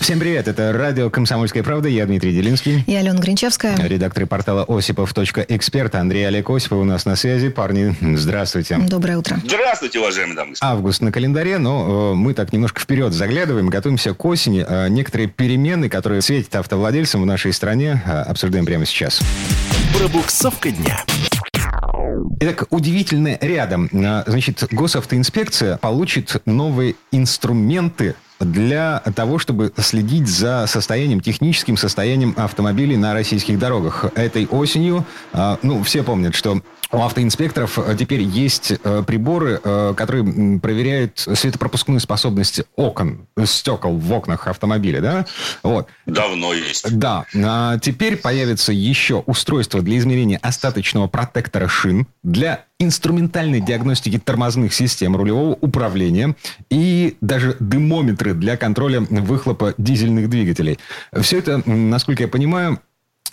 Всем привет, это радио «Комсомольская правда», я Дмитрий Делинский. Я Алена Гринчевская. Редактор портала осипов.эксперт Андрей Олег Осипов у нас на связи. Парни, здравствуйте. Доброе утро. Здравствуйте, уважаемые дамы. Август на календаре, но э, мы так немножко вперед заглядываем, готовимся к осени. Э, некоторые перемены, которые светят автовладельцам в нашей стране, э, обсуждаем прямо сейчас. Пробуксовка дня. Итак, удивительно рядом. А, Значит, госавтоинспекция получит новые инструменты для того, чтобы следить за состоянием, техническим состоянием автомобилей на российских дорогах. Этой осенью, а, ну, все помнят, что у автоинспекторов э, теперь есть э, приборы, э, которые проверяют светопропускную способность окон, стекол в окнах автомобиля, да? Вот. Давно есть. Да, а теперь появится еще устройство для измерения остаточного протектора шин, для инструментальной диагностики тормозных систем рулевого управления и даже дымометры для контроля выхлопа дизельных двигателей. Все это, насколько я понимаю,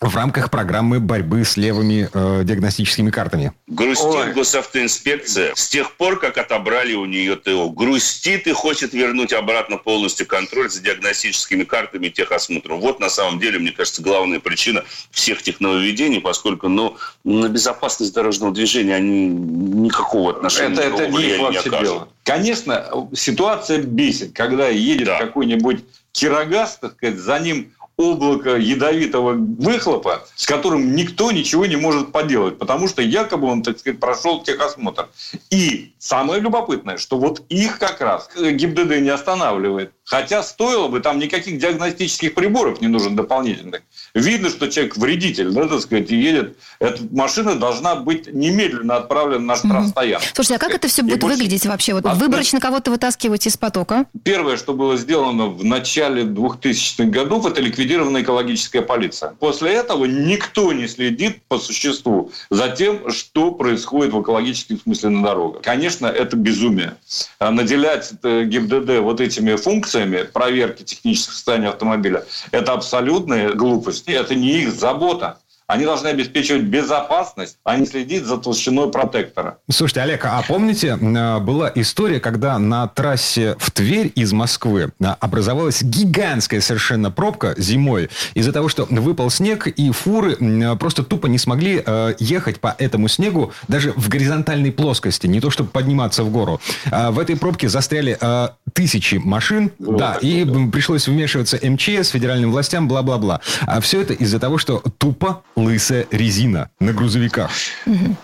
в рамках программы борьбы с левыми э, диагностическими картами. Грустит Ой. госавтоинспекция с тех пор, как отобрали у нее ТО. Грустит и хочет вернуть обратно полностью контроль за диагностическими картами и техосмотром. Вот на самом деле, мне кажется, главная причина всех тех нововведений, поскольку ну, на безопасность дорожного движения они никакого отношения Это, это никакого не влияния дело. Конечно, ситуация бесит, когда едет Да. какой-нибудь кирогаз, так сказать, за ним облако ядовитого выхлопа, с которым никто ничего не может поделать, потому что якобы он, так сказать, прошел техосмотр. И самое любопытное, что вот их как раз ГИБДД не останавливает. Хотя стоило бы, там никаких диагностических приборов не нужен дополнительных. Видно, что человек вредитель, да, так сказать, и едет. Эта машина должна быть немедленно отправлена на штрафстоянку. Слушайте, а как это все И будет больше- выглядеть вообще? Вот А, выборочно кого-то вытаскивать из потока? Первое, что было сделано в начале 2000-х годов, это ликвидирована экологическая полиция. После этого никто не следит по существу за тем, что происходит в экологическом смысле на дорогах. Конечно, это безумие. А Наделять э, ГИБДД вот этими функциями проверки технического состояния автомобиля – это абсолютная глупость. Это не их забота. Они должны обеспечивать безопасность, а не следить за толщиной протектора. Слушайте, Олег, а помните, э, была история, когда на трассе в Тверь из Москвы э, образовалась гигантская совершенно пробка зимой из-за того, что выпал снег, и фуры м, просто тупо не смогли э, ехать по этому снегу даже в горизонтальной плоскости, не то чтобы подниматься в гору. В этой пробке застряли э, тысячи машин, Вот да, и да. пришлось вмешиваться МЧС, федеральным властям, бла-бла-бла. А все это из-за того, что тупо лысая резина на грузовиках.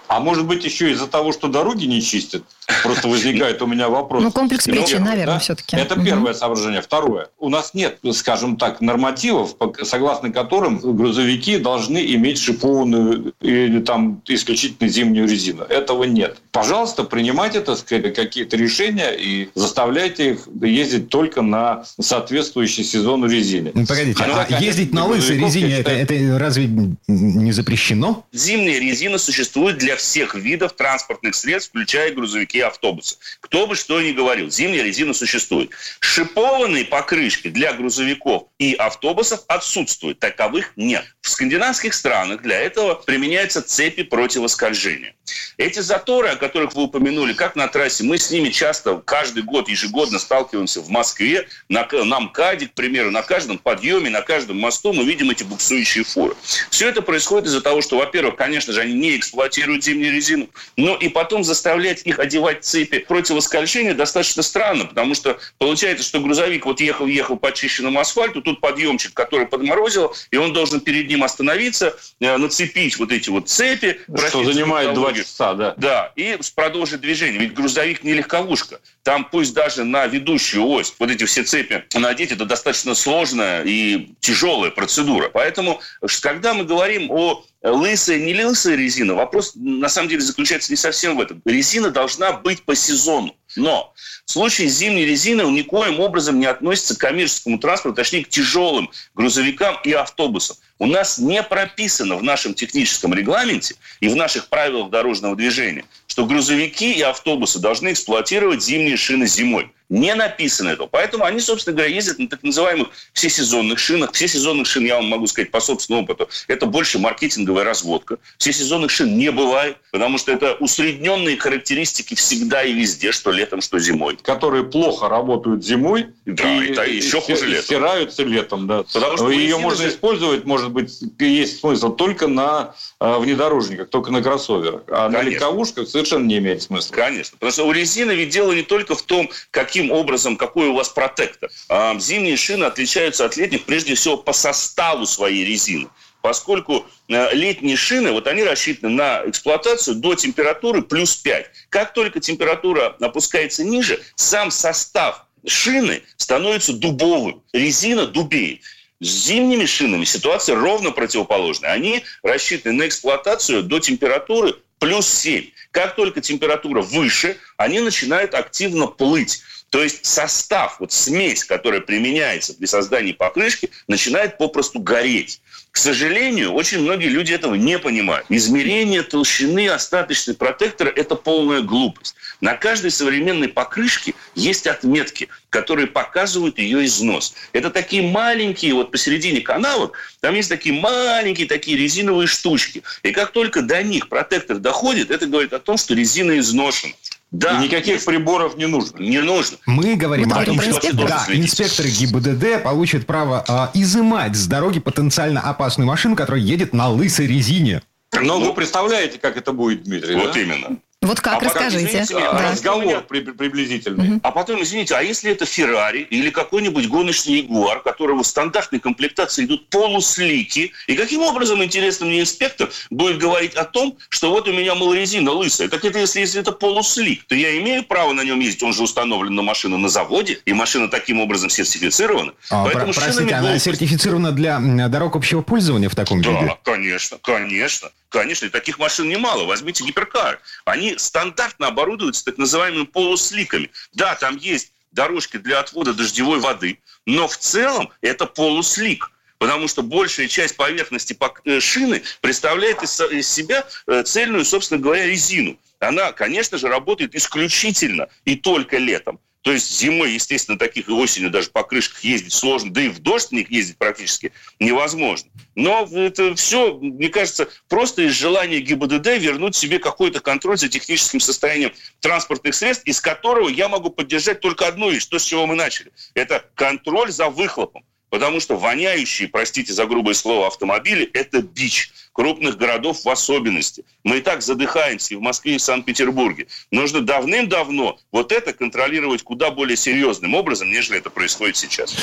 А может быть, еще из-за того, что дороги не чистят? Просто возникает у меня вопрос. Ну, комплекс причин, Первое, наверное, да? все-таки. Это Мгм. первое соображение. Второе. У нас нет, скажем так, нормативов, согласно которым грузовики должны иметь шипованную или там исключительно зимнюю резину. Этого нет. Пожалуйста, принимайте, так сказать, какие-то решения и заставляйте их ездить только на соответствующей сезону резине. Ну, Погодите, Ну, а конечно, ездить на лысой резине, это, это разве не запрещено? Зимняя резина существует для всех видов транспортных средств, включая грузовики автобусы. Кто бы что ни говорил, зимняя резина существует. Шипованные покрышки для грузовиков и автобусов отсутствуют. Таковых нет. В скандинавских странах для этого применяются цепи противоскольжения. Эти заторы, о которых вы упомянули, как на трассе, мы с ними часто каждый год, ежегодно сталкиваемся в Москве, на, на МКАДе, к примеру, на каждом подъеме, на каждом мосту мы видим эти буксующие фуры. Все это происходит из-за того, что, во-первых, конечно же, они не эксплуатируют зимнюю резину, но и потом заставлять их одевать цепи противоскольжения достаточно странно, потому что получается, что грузовик вот ехал-ехал по чищенному асфальту, тут подъемчик, который подморозил, и он должен перед ним остановиться, э, нацепить вот эти вот цепи. Что занимает за два часа, да. Да, и продолжить движение. Ведь грузовик не легковушка. Там пусть даже на ведущую ось вот эти все цепи надеть, это достаточно сложная и тяжелая процедура. Поэтому, когда мы говорим о лысая, не лысая резина, вопрос на самом деле заключается не совсем в этом. Резина должна быть по сезону. Но в случае с зимней резиной он никоим образом не относится к коммерческому транспорту, точнее к тяжелым грузовикам и автобусам. У нас не прописано в нашем техническом регламенте и в наших правилах дорожного движения, что грузовики и автобусы должны эксплуатировать зимние шины зимой. Не написано этого. Поэтому они, собственно говоря, ездят на так называемых всесезонных шинах. Всесезонных шин, я вам могу сказать по собственному опыту, это больше маркетинговая разводка. Всесезонных шин не бывает, потому что это усредненные характеристики всегда и везде, что летом, что зимой. Которые плохо работают зимой да, и, и, и еще хуже летом. стираются летом. Да. Потому что Ее можно же... использовать, может быть, есть смысл только на э, внедорожниках, только на кроссоверах. А Конечно. на легковушках совершенно не имеет смысла. Конечно. Потому что у резины ведь дело не только в том, каким каким образом, какой у вас протектор. А зимние шины отличаются от летних прежде всего по составу своей резины поскольку э, летние шины, вот они рассчитаны на эксплуатацию до температуры плюс 5. Как только температура опускается ниже, сам состав шины становится дубовым, резина дубеет. С зимними шинами ситуация ровно противоположная. Они рассчитаны на эксплуатацию до температуры плюс 7. Как только температура выше, они начинают активно плыть. То есть состав, вот смесь, которая применяется при создании покрышки, начинает попросту гореть. К сожалению, очень многие люди этого не понимают. Измерение толщины остаточной протектора – это полная глупость. На каждой современной покрышке есть отметки, которые показывают ее износ. Это такие маленькие, вот посередине канавок, там есть такие маленькие такие резиновые штучки. И как только до них протектор доходит, это говорит о том, что резина изношена. Да. И никаких есть. приборов не нужно. Не нужно. Мы говорим Мы о том, что да, инспекторы ГИБДД получат право а, изымать с дороги потенциально опасную машину, которая едет на лысой резине. Но ну, вы представляете, как это будет, Дмитрий? Вот да? именно. Вот как, а расскажите. Потом, извините, да. Разговор при, приблизительный. Угу. А потом, извините, а если это Феррари или какой-нибудь гоночный Ягуар, которого в стандартной комплектации идут полуслики, и каким образом, интересно мне, инспектор будет говорить о том, что вот у меня, мол, резина лысая. Так это если, если это полуслик, то я имею право на нем ездить, он же установлен на машину на заводе, и машина таким образом сертифицирована. А, Поэтому про- простите, она сертифицирована для дорог общего пользования в таком да, виде? Да, конечно, конечно. Конечно, и таких машин немало. Возьмите гиперкары. Они стандартно оборудуются так называемыми полусликами. Да, там есть дорожки для отвода дождевой воды, но в целом это полуслик потому что большая часть поверхности э, шины представляет из себя э, цельную, собственно говоря, резину. Она, конечно же, работает исключительно и только летом. То есть зимой, естественно, таких и осенью даже по крышках ездить сложно, да и в дождь в них ездить практически невозможно. Но это все, мне кажется, просто из желания ГИБДД вернуть себе какой-то контроль за техническим состоянием транспортных средств, из которого я могу поддержать только одну вещь, то, с чего мы начали. Это контроль за выхлопом. Потому что воняющие, простите за грубое слово, автомобили – это бич крупных городов в особенности. Мы и так задыхаемся и в Москве, и в Санкт-Петербурге. Нужно давным-давно вот это контролировать куда более серьезным образом, нежели это происходит сейчас.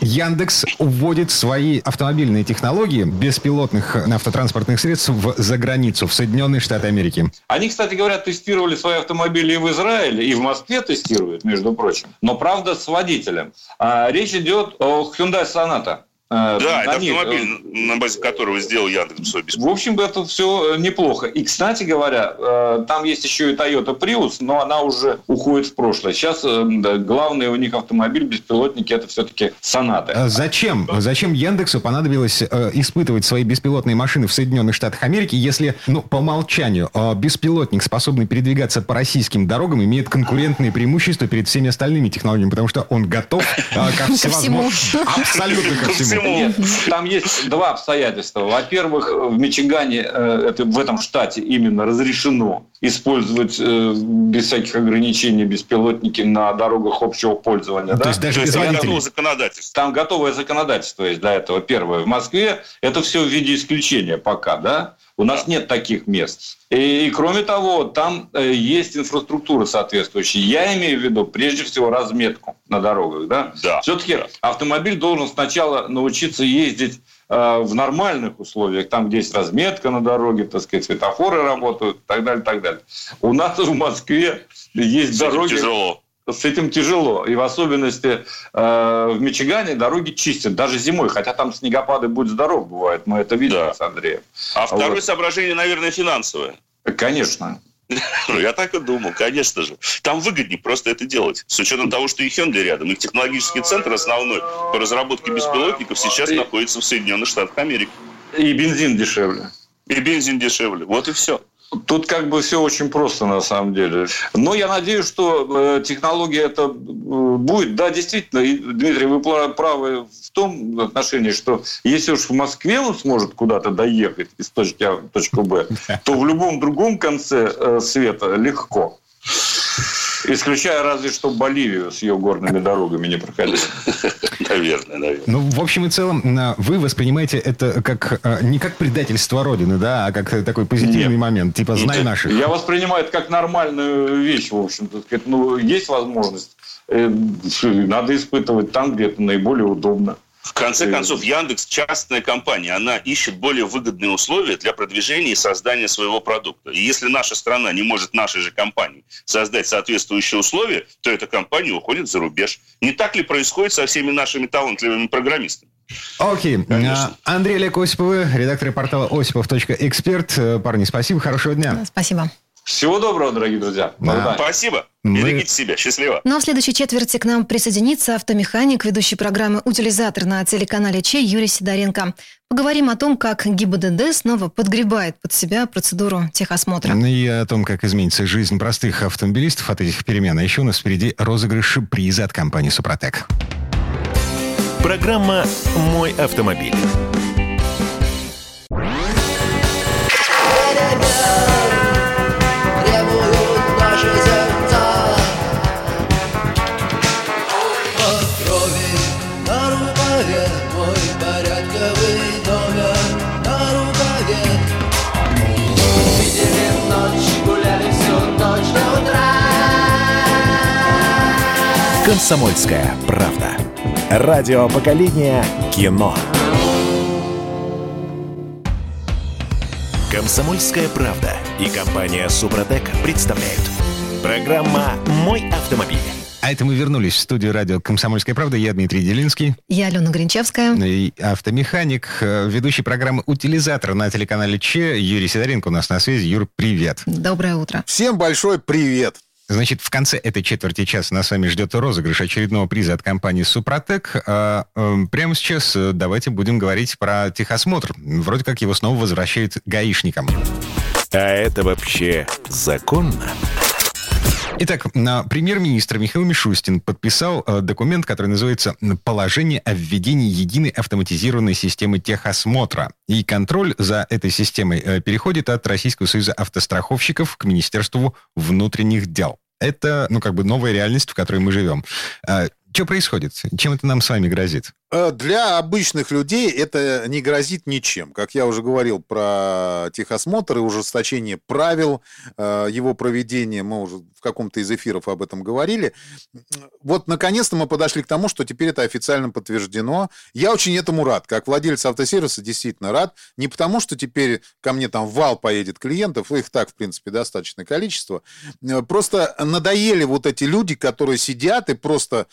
Яндекс уводит свои автомобильные технологии беспилотных автотранспортных средств в, за границу, в Соединенные Штаты Америки. Они, кстати говоря, тестировали свои автомобили и в Израиле, и в Москве тестируют, между прочим. Но, правда, с водителем. А, речь идет о Hyundai Sonata. Э, да, это них. автомобиль, на базе которого сделал Яндекс свой В общем, это все неплохо. И, кстати говоря, э, там есть еще и Toyota Prius, но она уже уходит в прошлое. Сейчас э, да, главный у них автомобиль, беспилотники, это все-таки Сонаты. А зачем? Зачем Яндексу понадобилось испытывать свои беспилотные машины в Соединенных Штатах Америки, если, ну, по умолчанию, беспилотник, способный передвигаться по российским дорогам, имеет конкурентные преимущества перед всеми остальными технологиями, потому что он готов ко всевозможным... Абсолютно ко всему. Нет, там есть два обстоятельства. Во-первых, в Мичигане, э, это, в этом штате именно разрешено использовать э, без всяких ограничений беспилотники на дорогах общего пользования. Ну, да? То есть даже без водителей. законодательство. Там готовое законодательство есть для этого. Первое. В Москве это все в виде исключения пока, да? У нас нет таких мест. И, и кроме того, там э, есть инфраструктура соответствующая. Я имею в виду прежде всего разметку на дорогах. Да? Да. Все-таки автомобиль должен сначала научиться ездить э, в нормальных условиях, там, где есть разметка на дороге, так сказать, светофоры работают и так далее, так далее. У нас в Москве есть дороги... Тяжело с этим тяжело. И в особенности э, в Мичигане дороги чистят, даже зимой, хотя там снегопады, будь здоров, бывает. Мы это видим да. с Андреем. А второе вот. соображение, наверное, финансовое. Конечно. Ну, я так и думал, конечно же. Там выгоднее просто это делать. С учетом того, что и Hyundai рядом. Их технологический центр основной по разработке беспилотников сейчас И- находится в Соединенных Штатах Америки. И бензин дешевле. И бензин дешевле. Вот и все. Тут как бы все очень просто на самом деле. Но я надеюсь, что э, технология это э, будет. Да, действительно, Дмитрий, вы правы в том отношении, что если уж в Москве он сможет куда-то доехать из точки А в точку Б, то в любом другом конце э, света легко. Исключая разве что Боливию с ее горными дорогами не проходить. Наверное, наверное. Ну, в общем и целом, а, вы воспринимаете это как а, не как предательство Родины, да, а как такой позитивный Нет. момент, типа «знай наших». Я воспринимаю это как нормальную вещь, в общем-то. Ну, есть возможность. э, Надо испытывать там, где это наиболее удобно. В конце концов, Яндекс частная компания, она ищет более выгодные условия для продвижения и создания своего продукта. И если наша страна не может нашей же компании создать соответствующие условия, то эта компания уходит за рубеж. Не так ли происходит со всеми нашими талантливыми программистами? Окей. Конечно. А, Андрей Олег Осиповы, редактор портала осипов.эксперт. Э, Парни, спасибо, хорошего дня. Спасибо. Всего доброго, дорогие друзья. Да. свидания. Спасибо. Мы- Берегите себя. Счастливо. Ну а в следующей четверти к нам присоединится автомеханик, ведущий программы «Утилизатор» на телеканале Че Юрий Сидоренко. Поговорим о том, как ГИБДД снова подгребает под себя процедуру техосмотра. И о том, как изменится жизнь простых автомобилистов от этих перемен. А еще у нас впереди розыгрыш приза от компании «Супротек». Программа «Мой автомобиль». «Комсомольская правда». Радио поколения кино. «Комсомольская правда» и компания «Супротек» представляют. Программа «Мой автомобиль». А это мы вернулись в студию радио «Комсомольская правда». Я Дмитрий Делинский. Я Алена Гринчевская. И автомеханик, э, ведущий программы «Утилизатор» на телеканале Че. Юрий Сидоренко у нас на связи. Юр, привет. Доброе утро. Всем большой привет. Значит, в конце этой четверти часа нас с вами ждет розыгрыш очередного приза от компании «Супротек». А, эм, прямо сейчас э, давайте будем говорить про техосмотр. Вроде как его снова возвращают гаишникам. А это вообще законно? Итак, премьер-министр Михаил Мишустин подписал э, документ, который называется «Положение о введении единой автоматизированной системы техосмотра». И контроль за этой системой э, переходит от Российского союза автостраховщиков к Министерству внутренних дел. Это, ну, как бы новая реальность, в которой мы живем. Что происходит? Чем это нам с вами грозит? Э, Для обычных людей это не грозит ничем. Как я уже говорил про техосмотр и ужесточение правил э, его проведения, мы уже в каком-то из эфиров об этом говорили. Вот, наконец-то мы подошли к тому, что теперь это официально подтверждено. Я очень этому рад. Как владелец автосервиса действительно рад. Не потому, что теперь ко мне там вал поедет клиентов, их так, в принципе, достаточное количество. Э, Просто надоели вот эти люди, которые сидят и просто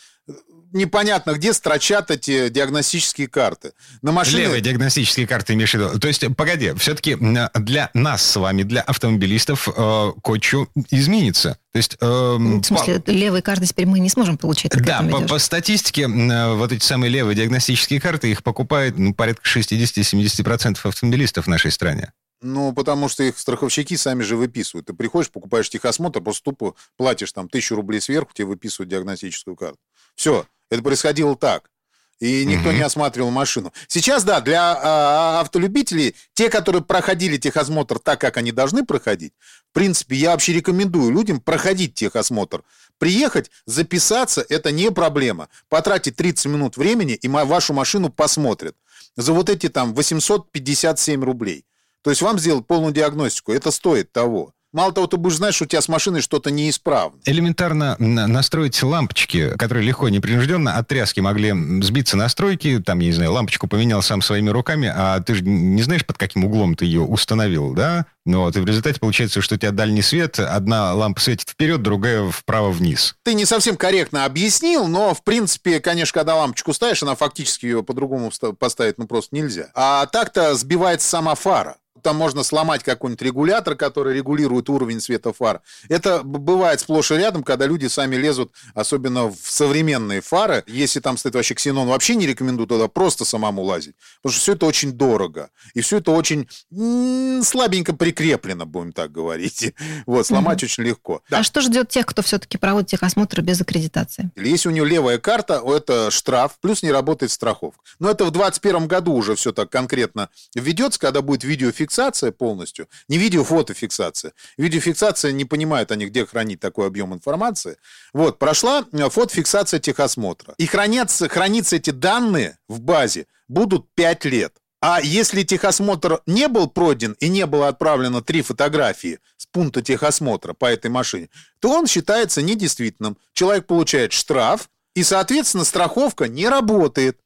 непонятно где строчат эти диагностические карты. На машине... Левые диагностические карты имеешь в виду? То есть, погоди, все-таки для нас с вами, для автомобилистов, э, кое-что изменится. То есть... э, В смысле, по- левые карты теперь мы не сможем получить. Да, по, по статистике, э, вот эти самые левые диагностические карты, их покупает ну, порядка 60-70% автомобилистов в нашей стране. Ну, потому что их страховщики сами же выписывают. Ты приходишь, покупаешь техосмотр, просто тупо платишь там тысячу рублей сверху, тебе выписывают диагностическую карту. Все, это происходило так. И никто Мгм. не осматривал машину. Сейчас, да, для а, автолюбителей, те, которые проходили техосмотр так, как они должны проходить, в принципе, я вообще рекомендую людям проходить техосмотр. Приехать, записаться – это не проблема. Потратить 30 минут времени, и вашу машину посмотрят. За вот эти там 857 рублей. То есть вам сделать полную диагностику, это стоит того. Мало того, ты будешь знать, что у тебя с машиной что-то неисправно. Элементарно на- настроить лампочки, которые легко и непринужденно от тряски могли сбиться настройки, там, я не знаю, лампочку поменял сам своими руками, а ты же не знаешь, под каким углом ты ее установил, да? Ну вот, и в результате получается, что у тебя дальний свет, одна лампа светит вперед, другая вправо-вниз. Ты не совсем корректно объяснил, но, в принципе, конечно, когда лампочку ставишь, она фактически ее по-другому поставить ну просто нельзя. А так-то сбивается сама фара. Там можно сломать какой-нибудь регулятор, который регулирует уровень света фар. Это бывает сплошь и рядом, когда люди сами лезут, особенно в современные фары. Если там стоит вообще ксенон, вообще не рекомендую туда просто самому лазить. Потому что все это очень дорого. И все это очень слабенько прикреплено, будем так говорить. Вот, сломать очень легко. Да. А что ждет тех, кто все-таки проводит техосмотр без аккредитации? Или Если у него левая карта, это штраф, плюс не работает страховка. Но это в 2021 году уже все так конкретно введется, когда будет видеофиксация полностью. Не видео, фотофиксация. Видеофиксация, не понимают они, где хранить такой объем информации. Вот, прошла э, фотофиксация техосмотра. И хранятся, хранятся эти данные в базе будут 5 лет. А если техосмотр не был пройден и не было отправлено три фотографии с пункта техосмотра по этой машине, то он считается недействительным. Человек получает штраф, и, соответственно, страховка не работает.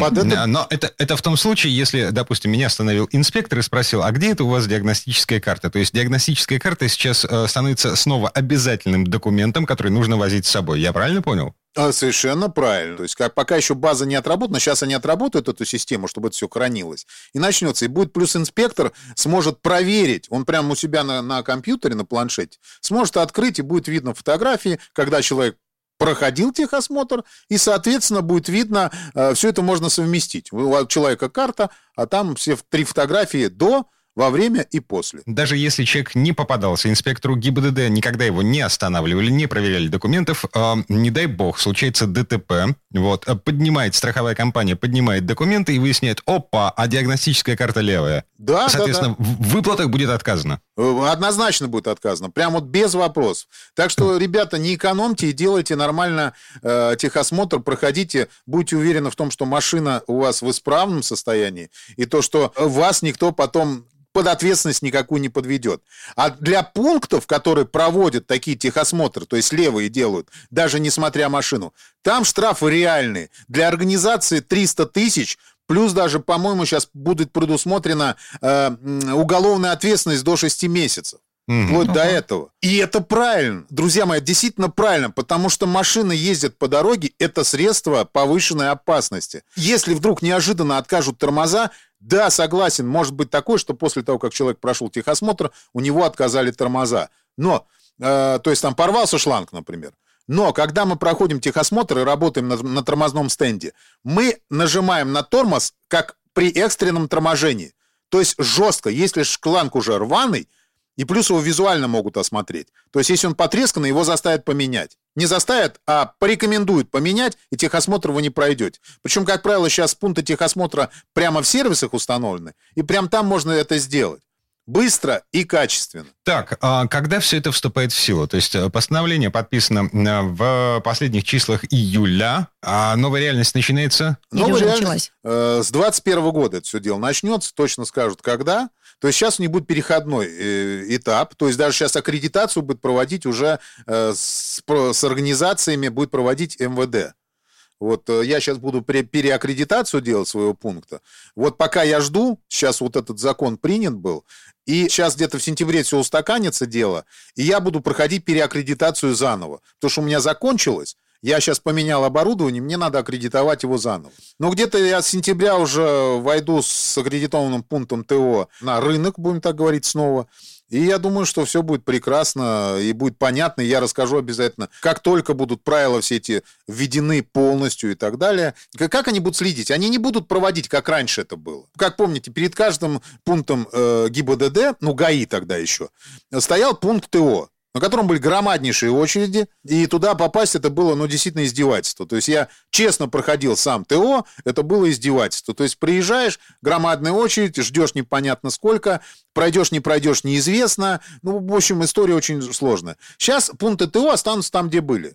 Под это- Но это, это в том случае, если, допустим, меня остановил инспектор и спросил, а где это у вас диагностическая карта? То есть диагностическая карта сейчас э, становится снова обязательным документом, который нужно возить с собой. Я правильно понял? А, Совершенно правильно. То есть как, пока еще база не отработана, сейчас они отработают эту систему, чтобы это все хранилось. И начнется. И будет плюс инспектор сможет проверить, он прямо у себя на, на компьютере, на планшете, сможет открыть, и будет видно фотографии, когда человек проходил техосмотр, и, соответственно, будет видно, все это можно совместить. У человека карта, а там все три фотографии до, во время и после. Даже если человек не попадался инспектору ГИБДД, никогда его не останавливали, не проверяли документов, э, не дай бог, случается ДТП, вот, э, поднимает страховая компания, поднимает документы и выясняет, опа, а диагностическая карта левая. Да, да, Соответственно, да. в выплатах будет отказано. Э, Однозначно будет отказано. Прям вот без вопросов. Так что, ребята, не экономьте и делайте нормально э, техосмотр, проходите, будьте уверены в том, что машина у вас в исправном состоянии, и то, что вас никто потом под ответственность никакую не подведет. А для пунктов, которые проводят такие техосмотры, то есть левые делают, даже несмотря машину, там штрафы реальные. Для организации 300 тысяч, плюс даже, по-моему, сейчас будет предусмотрена э, уголовная ответственность до 6 месяцев. Мгм. Вот до этого. И это правильно. Друзья мои, действительно правильно, потому что машины ездят по дороге, это средство повышенной опасности. Если вдруг неожиданно откажут тормоза, да, согласен, может быть такое, что после того, как человек прошел техосмотр, у него отказали тормоза. Но, э, то есть там порвался шланг, например. Но когда мы проходим техосмотр и работаем на, на тормозном стенде, мы нажимаем на тормоз, как при экстренном торможении. То есть жестко, если шланг уже рваный, и плюс его визуально могут осмотреть. То есть, если он потресканный, его заставят поменять. Не заставят, а порекомендуют поменять, и техосмотр вы не пройдете. Причем, как правило, сейчас пункты техосмотра прямо в сервисах установлены, и прям там можно это сделать. Быстро и качественно. Так, а когда все это вступает в силу? То есть э, постановление подписано э, в последних числах июля, а новая реальность начинается? Или Новая уже реальность, началась? э, с 21 года это все дело начнется, точно скажут, когда. То есть сейчас у них будет переходной э, этап, то есть даже сейчас аккредитацию будет проводить уже э, с, с организациями, будет проводить МВД. Вот э, я сейчас буду переаккредитацию делать своего пункта. Вот пока я жду, сейчас вот этот закон принят был, и сейчас где-то в сентябре все устаканится дело, и я буду проходить переаккредитацию заново. Потому что у меня закончилось, я сейчас поменял оборудование, мне надо аккредитовать его заново. Но где-то я с сентября уже войду с аккредитованным пунктом ТО на рынок, будем так говорить, снова. И я думаю, что все будет прекрасно и будет понятно. Я расскажу обязательно, как только будут правила все эти введены полностью и так далее. Как они будут следить? Они не будут проводить, как раньше это было. Как помните, перед каждым пунктом э, ГИБДД, ну ГАИ тогда еще, стоял пункт ТО на котором были громаднейшие очереди, и туда попасть это было, ну, действительно издевательство. То есть я честно проходил сам ТО, это было издевательство. То есть приезжаешь, громадная очередь, ждешь непонятно сколько, пройдешь, не пройдешь, неизвестно. Ну, в общем, история очень сложная. Сейчас пункты ТО останутся там, где были.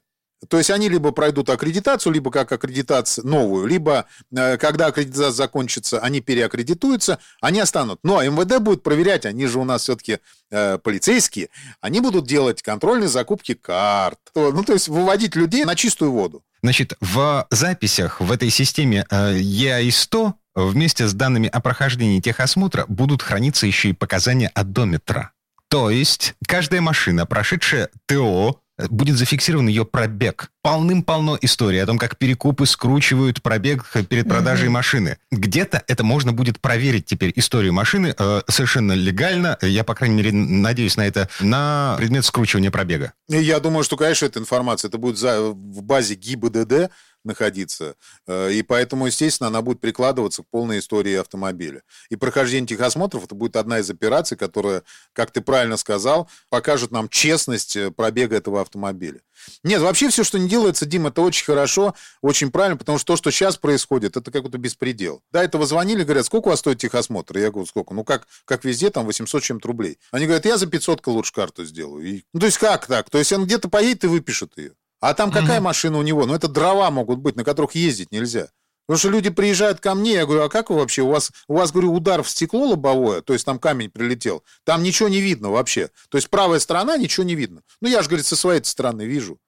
То есть они либо пройдут аккредитацию, либо как аккредитацию новую, либо э, когда аккредитация закончится, они переаккредитуются, они останут. Но МВД будет проверять, они же у нас все-таки э, полицейские, они будут делать контрольные закупки карт. Ну, то есть выводить людей на чистую воду. Значит, в записях в этой системе э, EI-100 вместе с данными о прохождении техосмотра будут храниться еще и показания одометра. То есть каждая машина, прошедшая ТО, будет зафиксирован ее пробег. Полным-полно историй о том, как перекупы скручивают пробег перед продажей Мгм. машины. Где-то это можно будет проверить теперь историю машины э, совершенно легально. Я, по крайней мере, надеюсь на это, на предмет скручивания пробега. Я думаю, что, конечно, эта информация, это будет за- в базе ГИБДД находиться, э, и поэтому, естественно, она будет прикладываться к полной истории автомобиля. И прохождение техосмотров, это будет одна из операций, которая, как ты правильно сказал, покажет нам честность э, пробега этого автомобиля. Нет, вообще все, что не делается, Дим, это очень хорошо, очень правильно, потому что то, что сейчас происходит, это какой-то беспредел. До этого звонили, говорят, сколько у вас стоит техосмотр? Я говорю, сколько? Ну, как, как везде, там 800 с чем-то рублей. Они говорят, я за 500 лучше карту сделаю. И- ну, то есть как так? То есть он где-то поедет и выпишет ее. А там какая машина у него? Ну, это дрова могут быть, на которых ездить нельзя. Потому что люди приезжают ко мне, я говорю, а как вы вообще? У вас, у вас, говорю, удар в стекло лобовое, то есть там камень прилетел, там ничего не видно вообще. То есть правая сторона, ничего не видно. Ну, я же, говорит, со своей стороны вижу.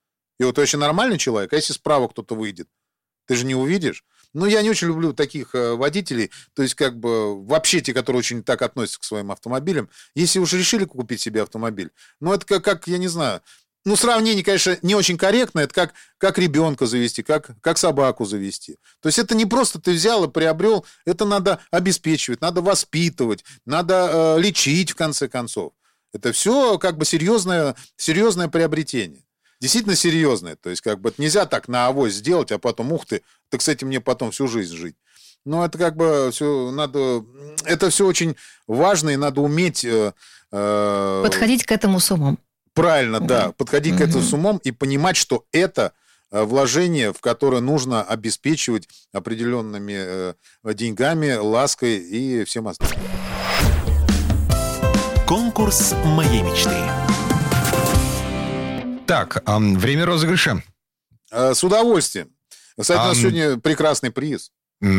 И вот вообще нормальный человек, а если справа кто-то выйдет? Ты же не увидишь. Ну, я не очень люблю таких э, водителей, то есть как бы вообще те, которые очень так относятся к своим автомобилям. Если уж решили купить себе автомобиль, ну, это как, как я не знаю, ну, сравнение, конечно, не очень корректно. Это как, как ребенка завести, как, как собаку завести. То есть это не просто ты взял и приобрел, это надо обеспечивать, надо воспитывать, надо э, лечить, в конце концов. Это все как бы серьезное, серьезное приобретение. Действительно серьезное. То есть как бы нельзя так на авось сделать, а потом, ух ты, так с этим мне потом всю жизнь жить. Но это как бы все надо... Это все очень важно, и надо уметь... э, э, Подходить к этому с умом. Правильно, да. Подходить к этому с умом и понимать, что это э, вложение, в которое нужно обеспечивать определенными э, деньгами, лаской и всем остальным. Конкурс моей мечты. Так, время розыгрыша. Э, С удовольствием. Кстати, у нас сегодня прекрасный приз.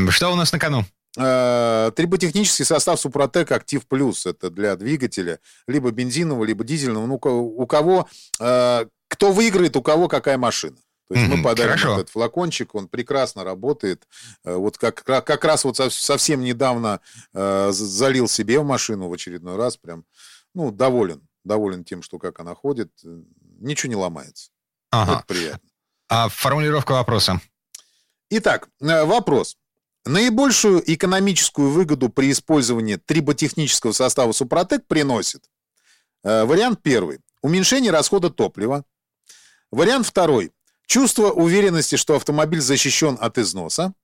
Что у нас на кону? Э, Триботехнический состав Супротек Актив Плюс. Это для двигателя либо бензинового, либо дизельного. Ну, у кого- э, Кто выиграет, у кого какая машина. То есть мы подарим хорошо. этот флакончик, он прекрасно работает. Э, Вот как, как раз вот сов- совсем недавно залил себе в машину в очередной раз. Прям, ну, доволен. Доволен тем, что как она ходит. Ничего не ломается. Ага. Это приятно. А формулировка вопроса. Итак, вопрос. Наибольшую экономическую выгоду при использовании триботехнического состава Супротек приносит э, вариант первый. Уменьшение расхода топлива. Вариант второй. Чувство уверенности, что автомобиль защищен от износа.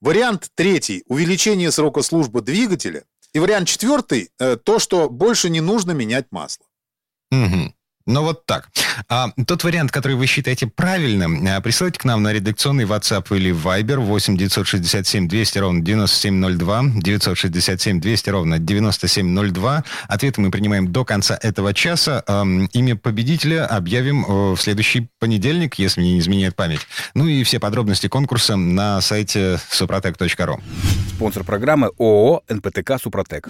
Вариант третий. Увеличение срока службы двигателя. И вариант четвертый. э, То, что больше не нужно менять масло. Мгм. Ну вот так. А, тот вариант, который вы считаете правильным, а, присылайте к нам на редакционный WhatsApp или Viber 8 967 200 ровно 9702, 967 200 ровно 9702. Ответы мы принимаем до конца этого часа. Ам, Имя победителя объявим э, в следующий понедельник, если не изменяет память. Ну и все подробности конкурса на сайте suprotec.ru. Спонсор программы ООО «НПТК Супротек».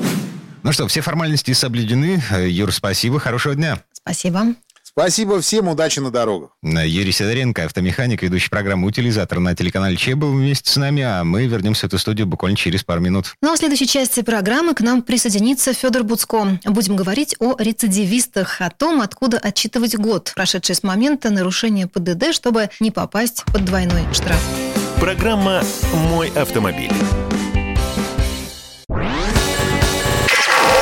Ну что, все формальности соблюдены. Э, Юр, спасибо, хорошего дня. Спасибо. Спасибо всем, удачи на дорогах. Юрий Сидоренко, автомеханик, ведущий программы «Утилизатор» на телеканале Че был вместе с нами, а мы вернемся в эту студию буквально через пару минут. Ну а в следующей части программы к нам присоединится Федор Буцко. Будем говорить о рецидивистах, о том, откуда отчитывать год, прошедший с момента нарушения ПДД, чтобы не попасть под двойной штраф. Программа «Мой автомобиль».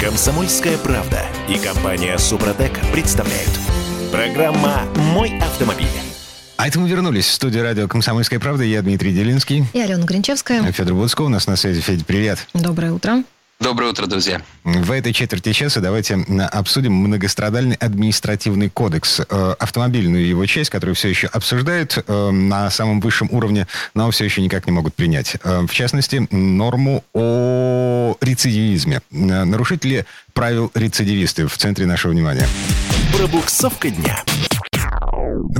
«Комсомольская правда» и компания «Супротек» представляют. Программа «Мой автомобиль». А это мы вернулись в студию радио «Комсомольская правда». Я Дмитрий Делинский. И Алена Гринчевская. Федор Буцко у нас на связи. Федя, привет. Доброе утро. Доброе утро, друзья. В этой четверти часа давайте обсудим многострадальный административный кодекс, э, автомобильную его часть, которую все еще обсуждают э, на самом высшем уровне, но все еще никак не могут принять. Э, в частности, норму о рецидивизме. Нарушители правил рецидивисты в центре нашего внимания. Пробуксовка дня.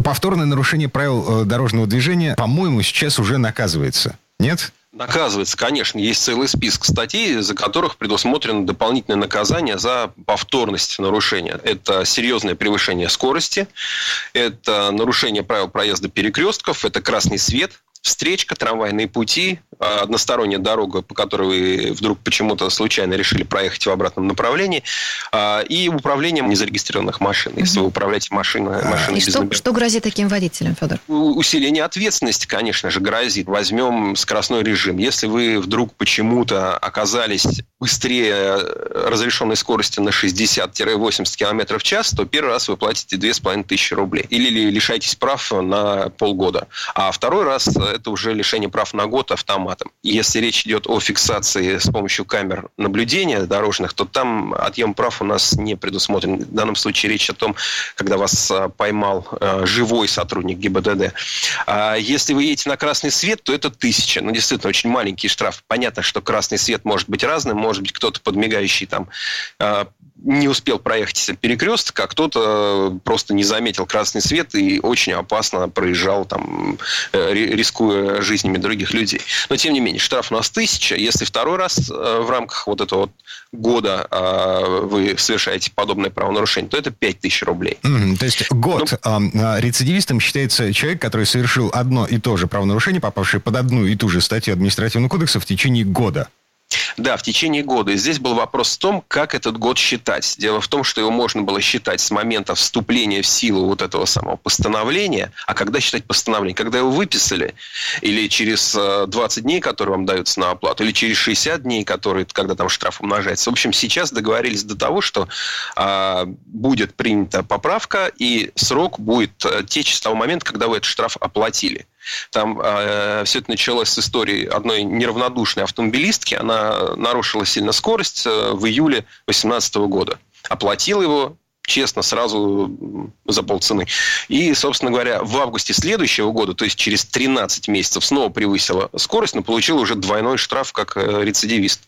повторное нарушение правил дорожного движения, по-моему, сейчас уже наказывается. Нет? Наказывается, конечно, есть целый список статей, за которых предусмотрено дополнительное наказание за повторность нарушения. Это серьезное превышение скорости, это нарушение правил проезда перекрестков, это красный свет, встречка, трамвайные пути, а, односторонняя дорога, по которой вы вдруг почему-то случайно решили проехать в обратном направлении, а, и управлением незарегистрированных машин, если вы управляете машиной, машиной И что, номера. что грозит таким водителям, Федор? Усиление ответственности, конечно же, грозит. Возьмем скоростной режим. Если вы вдруг почему-то оказались быстрее э, разрешенной скорости на 60-80 км в час, то первый раз вы платите 2500 рублей. Или ли- лишаетесь прав на полгода. А второй раз это уже лишение прав на год автоматом. Если речь идет о фиксации с помощью камер наблюдения дорожных, то там отъем прав у нас не предусмотрен. В данном случае речь о том, когда вас а, поймал а, живой сотрудник ГИБДД. А если вы едете на красный свет, то это тысяча. Ну, действительно, очень маленький штраф. Понятно, что красный свет может быть разным. Может быть, кто-то подмигающий там не успел проехать перекресток, а кто-то просто не заметил красный свет и очень опасно проезжал, там, э, ри- рискуя жизнями других людей. Но, тем не менее, штраф у нас тысяча. Если второй раз э, в рамках вот этого вот года э, вы совершаете подобное правонарушение, то это пять тысяч рублей. Мгм, То есть год а, а, рецидивистом считается человек, который совершил одно и то же правонарушение, попавший под одну и ту же статью административного кодекса в течение года. Да, в течение года. И здесь был вопрос в том, как этот год считать. Дело в том, что его можно было считать с момента вступления в силу вот этого самого постановления. А когда считать постановление? Когда его выписали? Или через э, 20 дней, которые вам даются на оплату? Или через 60 дней, которые, когда там штраф умножается? В общем, сейчас договорились до того, что а, будет принята поправка, и срок будет э, течь с того момента, когда вы этот штраф оплатили. Там э, все это началось с истории одной неравнодушной автомобилистки. Она нарушила сильно скорость э, в июле 2018 года. Оплатила его честно, сразу за полцены. И, собственно говоря, в августе следующего года, то есть через 13 месяцев, снова превысила скорость, но получила уже двойной штраф как э, рецидивист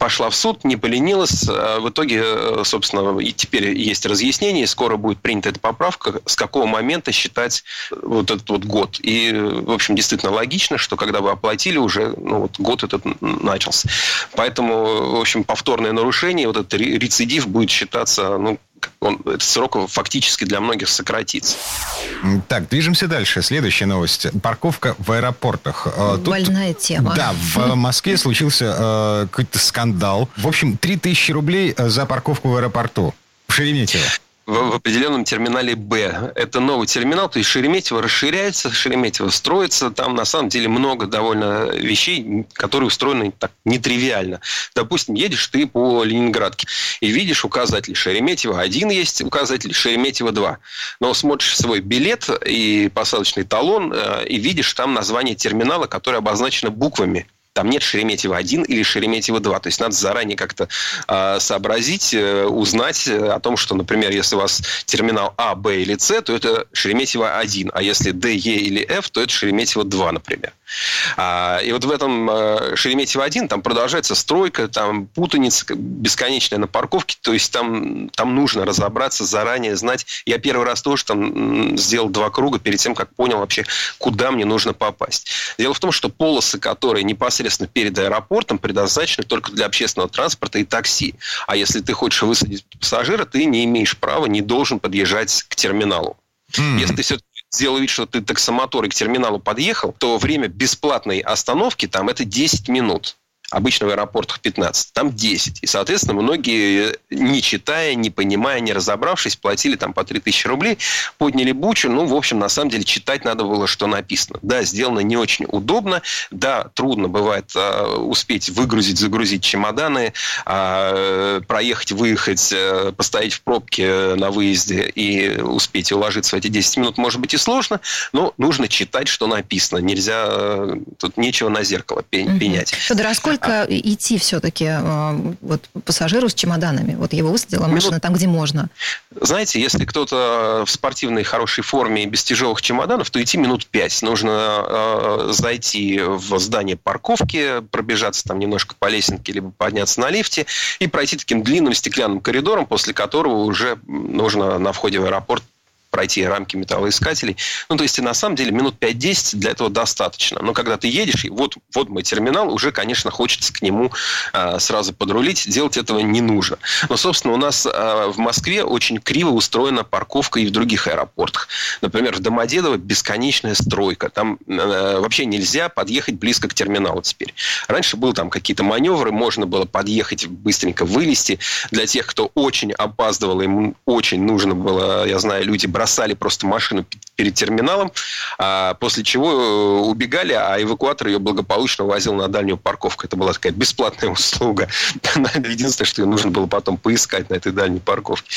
пошла в суд, не поленилась. А В итоге, э, собственно, и теперь есть разъяснение, скоро будет принята эта поправка, с какого момента считать вот этот вот год. И, э, в общем, действительно логично, что когда вы оплатили, уже ну, вот год этот начался. Поэтому, в общем, повторное нарушение, вот этот ре- рецидив будет считаться, ну, он, этот срок фактически для многих сократится. Так, движемся дальше. Следующая новость. Парковка в аэропортах. Э, тут- Больная тема. Да, в Москве случился э, какой-то скандал. В общем, 3000 рублей э, за парковку в аэропорту. В Шереметьево. В, в определенном терминале Б. Это новый терминал, то есть Шереметьево расширяется, Шереметьево строится. Там на самом деле много довольно вещей, которые устроены так нетривиально. Допустим, едешь ты по Ленинградке и видишь указатель Шереметьево 1 есть, указатель Шереметьево 2. Но смотришь свой билет и посадочный талон э, и видишь там название терминала, которое обозначено буквами. Там нет Шереметьево-1 или Шереметьево-2. То есть надо заранее как-то э, сообразить, э, узнать э, о том, что, например, если у вас терминал А, Б или С, то это Шереметьево-1. А если Д, Е или Ф, то это Шереметьево-2, например. А, и вот в этом э, Шереметьево-1 там продолжается стройка, там путаница бесконечная на парковке. То есть там, там нужно разобраться заранее, знать. Я первый раз тоже там сделал два круга перед тем, как понял вообще, куда мне нужно попасть. Дело в том, что полосы, которые непосредственно перед аэропортом, предназначены только для общественного транспорта и такси. А если ты хочешь высадить пассажира, ты не имеешь права, не должен подъезжать к терминалу. Если ты все сделал вид, что ты таксомотор и к терминалу подъехал, то время бесплатной остановки там это 10 минут. Обычно в аэропортах 15, там 10. И, соответственно, многие, не читая, не понимая, не разобравшись, платили там по 3000 рублей, подняли бучу. Ну, в общем, на самом деле, читать надо было, что написано. Да, сделано не очень удобно. Да, трудно бывает э, успеть выгрузить, загрузить чемоданы, э, проехать, выехать, э, постоять в пробке на выезде и успеть уложиться в эти 10 минут может быть и сложно, но нужно читать, что написано. Нельзя, э, тут нечего на зеркало пенять. Федор, а сколько идти все-таки э, вот, пассажиру с чемоданами? Вот его высадила Минут- машина там, где можно. Знаете, если кто-то в спортивной хорошей форме и без тяжелых чемоданов, то идти минут пять. Нужно э, зайти в здание парковки, пробежаться там немножко по лесенке, либо подняться на лифте и пройти таким длинным стеклянным коридором, после которого уже нужно на входе в аэропорт пройти рамки металлоискателей. Ну, то есть, на самом деле, минут 5-10 для этого достаточно. Но когда ты едешь, и вот, вот мой терминал, уже, конечно, хочется к нему э, сразу подрулить. Делать этого не нужно. Но, собственно, у нас э, в Москве очень криво устроена парковка и в других аэропортах. Например, в Домодедово бесконечная стройка. Там э, вообще нельзя подъехать близко к терминалу теперь. Раньше был там какие-то маневры, можно было подъехать, быстренько вылезти. Для тех, кто очень опаздывал, ему очень нужно было, я знаю, люди бросали просто машину перед терминалом, а после чего э, убегали, а эвакуатор ее благополучно увозил на дальнюю парковку. Это была такая бесплатная услуга. Единственное, что ее нужно было потом поискать на этой дальней парковке.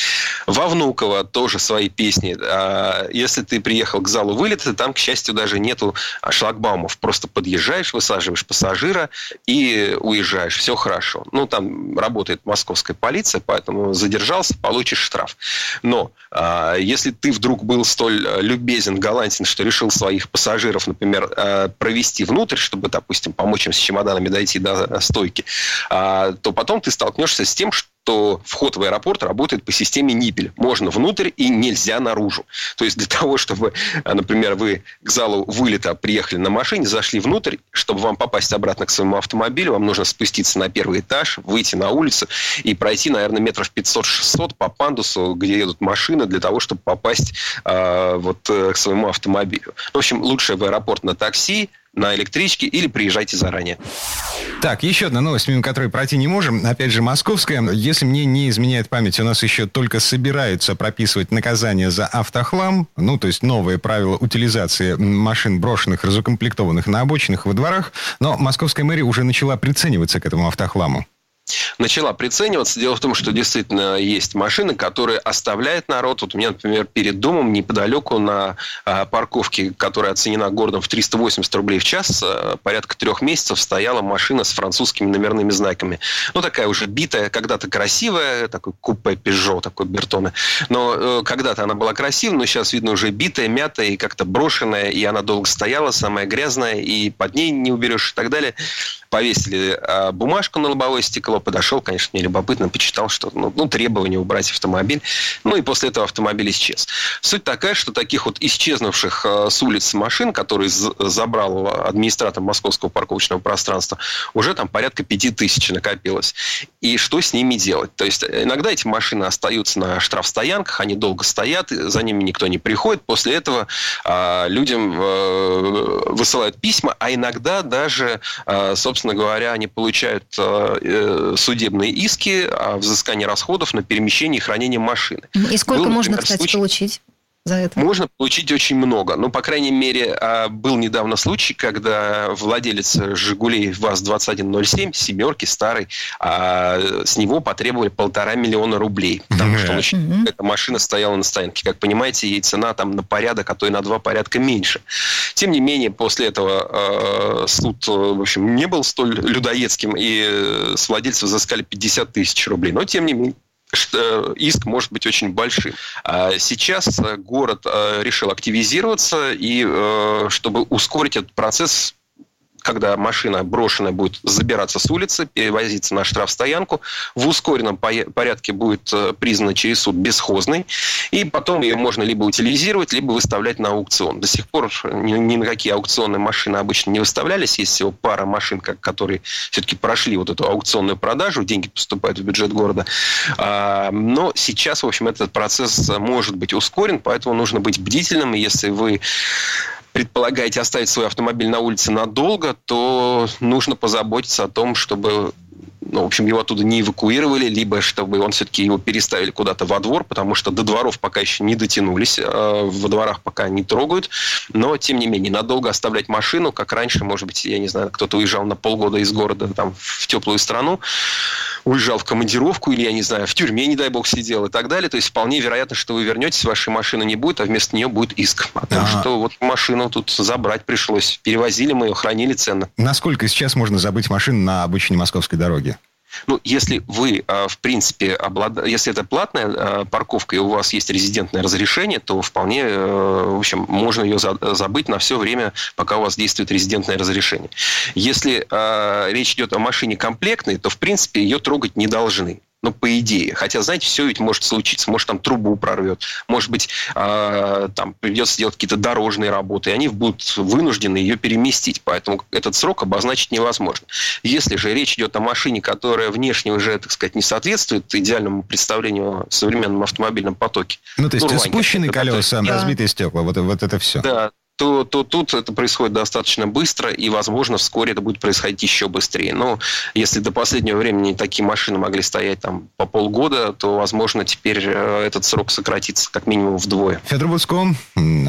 Во Внуково тоже свои песни. А, если ты приехал к залу вылета, там, к счастью, даже нету шлагбаумов. Просто подъезжаешь, высаживаешь пассажира и уезжаешь. Все хорошо. Ну, там работает московская полиция, поэтому задержался, получишь штраф. Но а, если ты вдруг был столь э, любезен, галантен, что решил своих пассажиров, например, э, провести внутрь, чтобы, допустим, помочь им с чемоданами дойти до стойки, а, то потом ты столкнешься с тем, что то вход в аэропорт работает по системе Ниппель. Можно внутрь и нельзя наружу. То есть для того, чтобы, например, вы к залу вылета приехали на машине, зашли внутрь, чтобы вам попасть обратно к своему автомобилю, вам нужно спуститься на первый этаж, выйти на улицу и пройти, наверное, метров 500-600 по пандусу, где едут машины, для того, чтобы попасть э, вот, к своему автомобилю. В общем, лучше в аэропорт на такси, на электричке или приезжайте заранее. Так, еще одна новость, мимо которой пройти не можем. Опять же, московская. Если мне не изменяет память, у нас еще только собираются прописывать наказание за автохлам. Ну, то есть новые правила утилизации машин, брошенных, разукомплектованных на обочинах во дворах. Но московская мэрия уже начала прицениваться к этому автохламу начала прицениваться. Дело в том, что действительно есть машины, которые оставляют народ. Вот у меня, например, перед домом неподалеку на а, парковке, которая оценена городом в 380 рублей в час, а, порядка трех месяцев стояла машина с французскими номерными знаками. Ну, такая уже битая, когда-то красивая, такой купе Peugeot, такой Бертоне. Но э, когда-то она была красивая, но сейчас, видно, уже битая, мятая и как-то брошенная, и она долго стояла, самая грязная, и под ней не уберешь и так далее повесили а, бумажку на лобовое стекло, подошел, конечно, мне любопытно, почитал, что ну, ну, требование убрать автомобиль. Ну и после этого автомобиль исчез. Суть такая, что таких вот исчезнувших а, с улиц машин, которые забрал администратор московского парковочного пространства, уже там порядка пяти тысяч накопилось. И что с ними делать? То есть иногда эти машины остаются на штрафстоянках, они долго стоят, за ними никто не приходит. После этого э, людям э, высылают письма, а иногда даже, э, собственно, говоря, они получают э, э, судебные иски о взыскании расходов на перемещение и хранение машины. И сколько Был, можно, например, кстати, случай... получить? За это? Можно получить очень много. Ну, по крайней мере, а, был недавно случай, когда владелец «Жигулей ВАЗ-2107», семерки, старый, а, с него потребовали полтора миллиона рублей. Потому что очень, эта машина стояла на стоянке. Как понимаете, ей цена там на порядок, а то и на два порядка меньше. Тем не менее, после этого а, суд, в общем, не был столь людоедским, и э, с владельца взыскали 50 тысяч рублей. Но, тем не менее, иск может быть очень большим. А сейчас город э, решил активизироваться, и э, чтобы ускорить этот процесс, когда машина брошенная будет забираться с улицы, перевозиться на штрафстоянку, в ускоренном порядке будет э, признана через суд бесхозной, и потом ее можно либо утилизировать, либо выставлять на аукцион. До сих пор ни, на какие аукционные машины обычно не выставлялись, есть всего пара машин, которые все-таки прошли вот эту аукционную продажу, деньги поступают в бюджет города. А, но сейчас, в общем, этот процесс может быть ускорен, поэтому нужно быть бдительным, если вы предполагаете оставить свой автомобиль на улице надолго, то нужно позаботиться о том, чтобы ну, в общем, его оттуда не эвакуировали, либо чтобы он все-таки его переставили куда-то во двор, потому что до дворов пока еще не дотянулись, э, во дворах пока не трогают, но, тем не менее, надолго оставлять машину, как раньше, может быть, я не знаю, кто-то уезжал на полгода из города там, в теплую страну, уезжал в командировку или, я не знаю, в тюрьме, не дай бог, сидел и так далее. То есть вполне вероятно, что вы вернетесь, вашей машины не будет, а вместо нее будет иск. О том, а... что вот машину тут забрать пришлось. Перевозили мы ее, хранили ценно. Насколько сейчас можно забыть машину на обычной московской дороге? Ну, если вы, а, в принципе, облад... если это платная а, парковка, и у вас есть резидентное разрешение, то вполне, э, в общем, можно ее забыть на все время, пока у вас действует резидентное разрешение. Если а, речь идет о машине комплектной, то, в принципе, ее трогать не должны. Ну, по идее. Хотя, знаете, все ведь может случиться. Может, там трубу прорвет. Может быть, э, там придется делать какие-то дорожные работы, и они будут вынуждены ее переместить. Поэтому этот срок обозначить невозможно. Если же речь идет о машине, которая внешне уже, так сказать, не соответствует идеальному представлению о современном автомобильном потоке. Ну, то есть ну, спущенные колеса, да. разбитые стекла, вот, вот это все. Да, то, то тут это происходит достаточно быстро, и, возможно, вскоре это будет происходить еще быстрее. Но если до последнего времени такие машины могли стоять там по полгода, то, возможно, теперь э, этот срок сократится как минимум вдвое. Федор Буцко,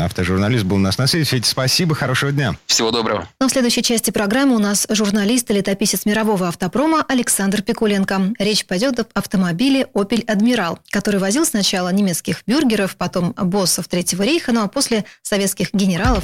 автожурналист, был у нас на связи. Федь, спасибо, хорошего дня. Всего доброго. Но в следующей части программы у нас журналист и летописец мирового автопрома Александр Пикуленко. Речь пойдет об автомобиле Opel Admiral, который возил сначала немецких бюргеров, потом боссов Третьего рейха, ну а после советских генералов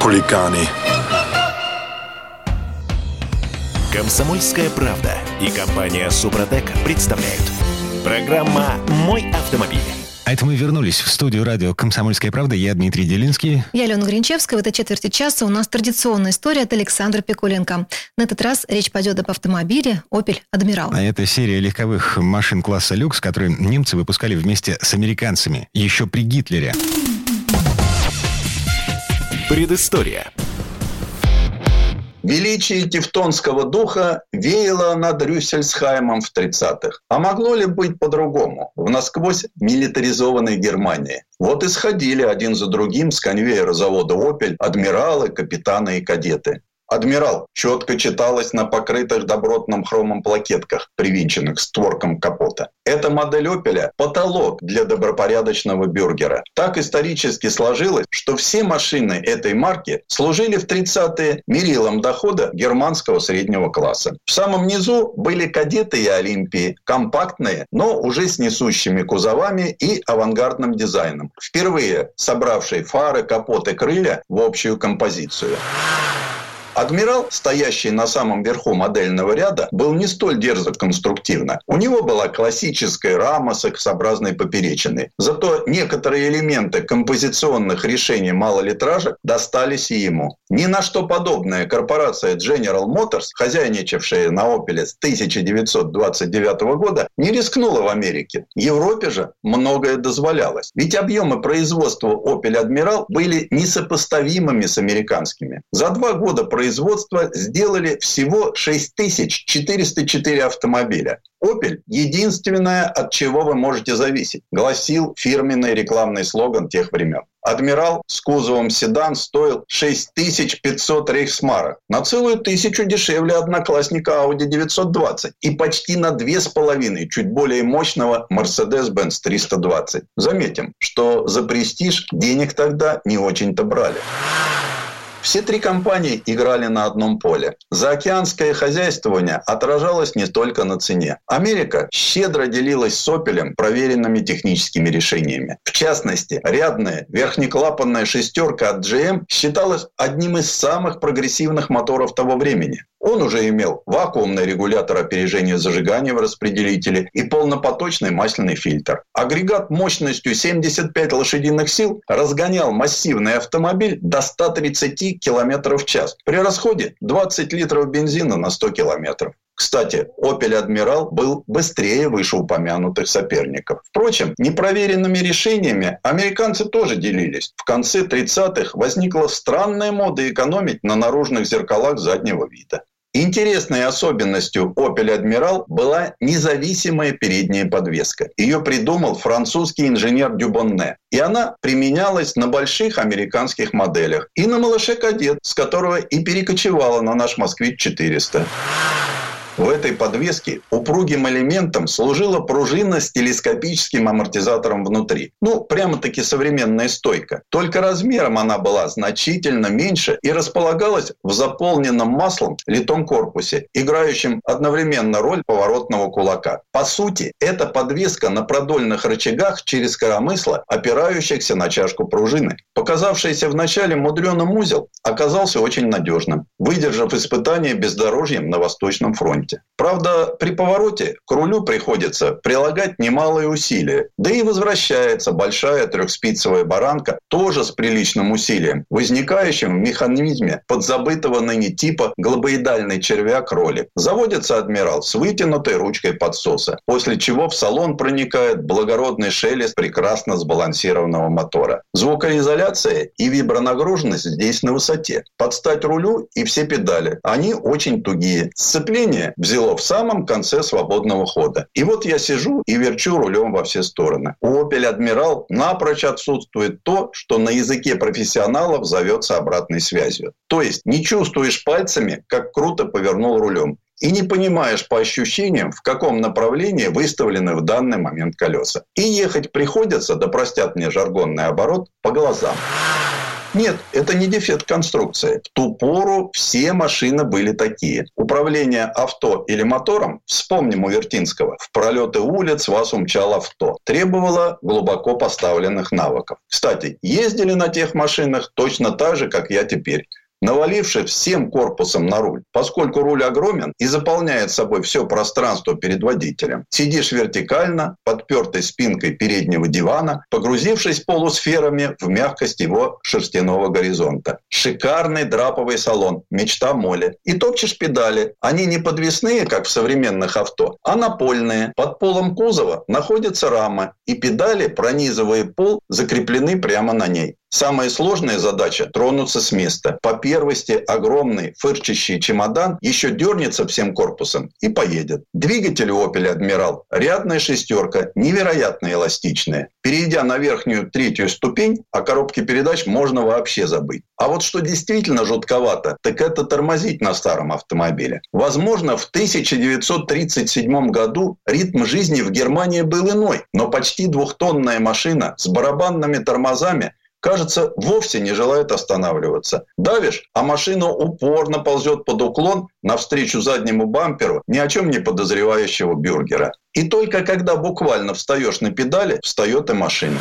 Хулиганы. Комсомольская правда и компания Супротек представляют. Программа «Мой автомобиль». А это мы вернулись в студию радио «Комсомольская правда». Я Дмитрий Делинский. Я Алена Гринчевская. В этой четверти часа у нас традиционная история от Александра Пикуленко. На этот раз речь пойдет об автомобиле Opel Admiral. А это серия легковых машин класса люкс, которые немцы выпускали вместе с американцами еще при Гитлере. Предыстория. Величие тевтонского духа веяло над Рюссельсхаймом в 30-х. А могло ли быть по-другому в насквозь милитаризованной Германии? Вот и сходили один за другим с конвейера завода «Опель» адмиралы, капитаны и кадеты. «Адмирал» четко читалось на покрытых добротным хромом плакетках, привинченных створком капота. Эта модель «Опеля» – потолок для добропорядочного бюргера. Так исторически сложилось, что все машины этой марки служили в 30-е мерилом дохода германского среднего класса. В самом низу были кадеты и Олимпии, компактные, но уже с несущими кузовами и авангардным дизайном, впервые собравшие фары, капот и крылья в общую композицию. Адмирал, стоящий на самом верху модельного ряда, был не столь дерзок конструктивно. У него была классическая рама с X-образной поперечиной. Зато некоторые элементы композиционных решений малолитражек достались и ему. Ни на что подобная корпорация General Motors, хозяйничавшая на Opel с 1929 года, не рискнула в Америке. Европе же многое дозволялось. Ведь объемы производства Opel Admiral были несопоставимыми с американскими. За два года производства производства сделали всего 6404 автомобиля. Opel – единственное, от чего вы можете зависеть, гласил фирменный рекламный слоган тех времен. Адмирал с кузовом седан стоил 6500 рейхсмарок. На целую тысячу дешевле одноклассника Audi 920 и почти на две с половиной чуть более мощного Mercedes-Benz 320. Заметим, что за престиж денег тогда не очень-то брали. Все три компании играли на одном поле. Заокеанское хозяйствование отражалось не только на цене. Америка щедро делилась с Опелем проверенными техническими решениями. В частности, рядная верхнеклапанная шестерка от GM считалась одним из самых прогрессивных моторов того времени. Он уже имел вакуумный регулятор опережения зажигания в распределителе и полнопоточный масляный фильтр. Агрегат мощностью 75 лошадиных сил разгонял массивный автомобиль до 130 км в час. При расходе 20 литров бензина на 100 километров. Кстати, Opel Admiral был быстрее вышеупомянутых соперников. Впрочем, непроверенными решениями американцы тоже делились. В конце 30-х возникла странная мода экономить на наружных зеркалах заднего вида. Интересной особенностью Opel Admiral была независимая передняя подвеска. Ее придумал французский инженер Дюбонне. И она применялась на больших американских моделях. И на малыше «Кадет», с которого и перекочевала на наш «Москвич-400». В этой подвеске упругим элементом служила пружина с телескопическим амортизатором внутри. Ну, прямо-таки современная стойка. Только размером она была значительно меньше и располагалась в заполненном маслом литом корпусе, играющем одновременно роль поворотного кулака. По сути, это подвеска на продольных рычагах через коромысло, опирающихся на чашку пружины. Показавшийся вначале мудреным узел оказался очень надежным, выдержав испытания бездорожьем на Восточном фронте моменте. Правда, при повороте к рулю приходится прилагать немалые усилия. Да и возвращается большая трехспицевая баранка тоже с приличным усилием, возникающим в механизме подзабытого ныне типа глобоидальный червяк роли. Заводится адмирал с вытянутой ручкой подсоса, после чего в салон проникает благородный шелест прекрасно сбалансированного мотора. Звукоизоляция и вибронагруженность здесь на высоте. Подстать рулю и все педали. Они очень тугие. Сцепление взяло в самом конце свободного хода. И вот я сижу и верчу рулем во все стороны. У Opel Admiral напрочь отсутствует то, что на языке профессионалов зовется обратной связью. То есть не чувствуешь пальцами, как круто повернул рулем и не понимаешь по ощущениям, в каком направлении выставлены в данный момент колеса. И ехать приходится, да простят мне жаргонный оборот, по глазам. Нет, это не дефект конструкции. В ту пору все машины были такие. Управление авто или мотором, вспомним у Вертинского, в пролеты улиц вас умчал авто. Требовало глубоко поставленных навыков. Кстати, ездили на тех машинах точно так же, как я теперь навалившись всем корпусом на руль. Поскольку руль огромен и заполняет собой все пространство перед водителем, сидишь вертикально, подпертой спинкой переднего дивана, погрузившись полусферами в мягкость его шерстяного горизонта. Шикарный драповый салон, мечта моли. И топчешь педали. Они не подвесные, как в современных авто, а напольные. Под полом кузова находится рама, и педали, пронизывая пол, закреплены прямо на ней. Самая сложная задача – тронуться с места. По первости огромный фырчащий чемодан еще дернется всем корпусом и поедет. Двигатель у Opel Admiral – рядная шестерка, невероятно эластичная. Перейдя на верхнюю третью ступень, о коробке передач можно вообще забыть. А вот что действительно жутковато, так это тормозить на старом автомобиле. Возможно, в 1937 году ритм жизни в Германии был иной, но почти двухтонная машина с барабанными тормозами – кажется, вовсе не желает останавливаться. Давишь, а машина упорно ползет под уклон навстречу заднему бамперу ни о чем не подозревающего бюргера. И только когда буквально встаешь на педали, встает и машина.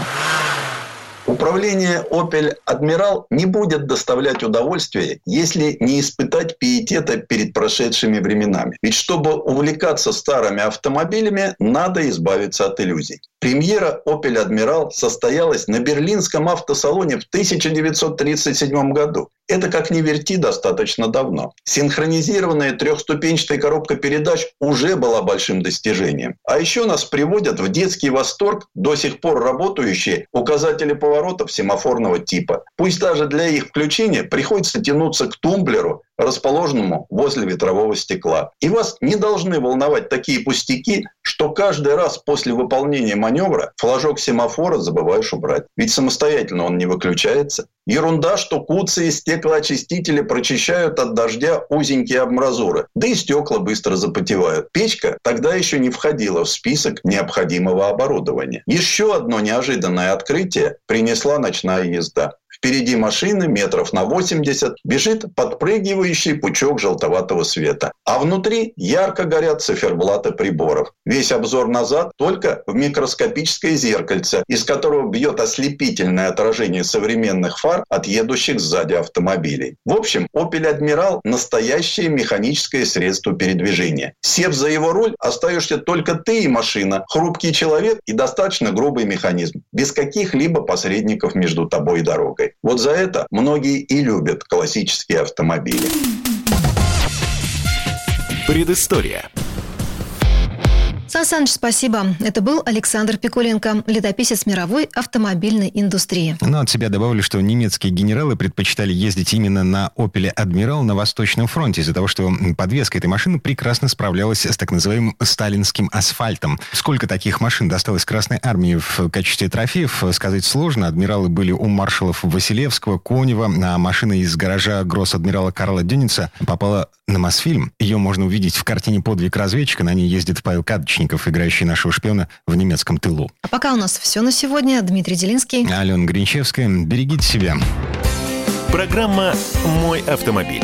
Управление Opel Admiral не будет доставлять удовольствие, если не испытать пиетета перед прошедшими временами. Ведь чтобы увлекаться старыми автомобилями, надо избавиться от иллюзий. Премьера Opel Admiral состоялась на берлинском автосалоне в 1937 году. Это, как ни верти, достаточно давно. Синхронизированная трехступенчатая коробка передач уже была большим достижением. А еще нас приводят в детский восторг до сих пор работающие указатели поворотов семафорного типа. Пусть даже для их включения приходится тянуться к тумблеру, расположенному возле ветрового стекла. И вас не должны волновать такие пустяки, что каждый раз после выполнения маневра флажок семафора забываешь убрать. Ведь самостоятельно он не выключается. Ерунда, что куцы и стеклоочистители прочищают от дождя узенькие амбразуры, да и стекла быстро запотевают. Печка тогда еще не входила в список необходимого оборудования. Еще одно неожиданное открытие принесла ночная езда. Впереди машины метров на 80 бежит подпрыгивающий пучок желтоватого света. А внутри ярко горят циферблаты приборов. Весь обзор назад только в микроскопическое зеркальце, из которого бьет ослепительное отражение современных фар от едущих сзади автомобилей. В общем, Opel Admiral – настоящее механическое средство передвижения. Сев за его руль, остаешься только ты и машина, хрупкий человек и достаточно грубый механизм, без каких-либо посредников между тобой и дорогой. Вот за это многие и любят классические автомобили. Предыстория. Сан Саныч, спасибо. Это был Александр Пикуленко, летописец мировой автомобильной индустрии. Но от себя добавлю, что немецкие генералы предпочитали ездить именно на «Опеле Адмирал» на Восточном фронте из-за того, что подвеска этой машины прекрасно справлялась с так называемым сталинским асфальтом. Сколько таких машин досталось Красной Армии в качестве трофеев, сказать сложно. Адмиралы были у маршалов Василевского, Конева, а машина из гаража гросс-адмирала Карла Дюница попала на Мосфильм. Ее можно увидеть в картине «Подвиг разведчика». На ней ездит Павел Кадочников, играющий нашего шпиона в немецком тылу. А пока у нас все на сегодня. Дмитрий Делинский. Алена Гринчевская. Берегите себя. Программа «Мой автомобиль».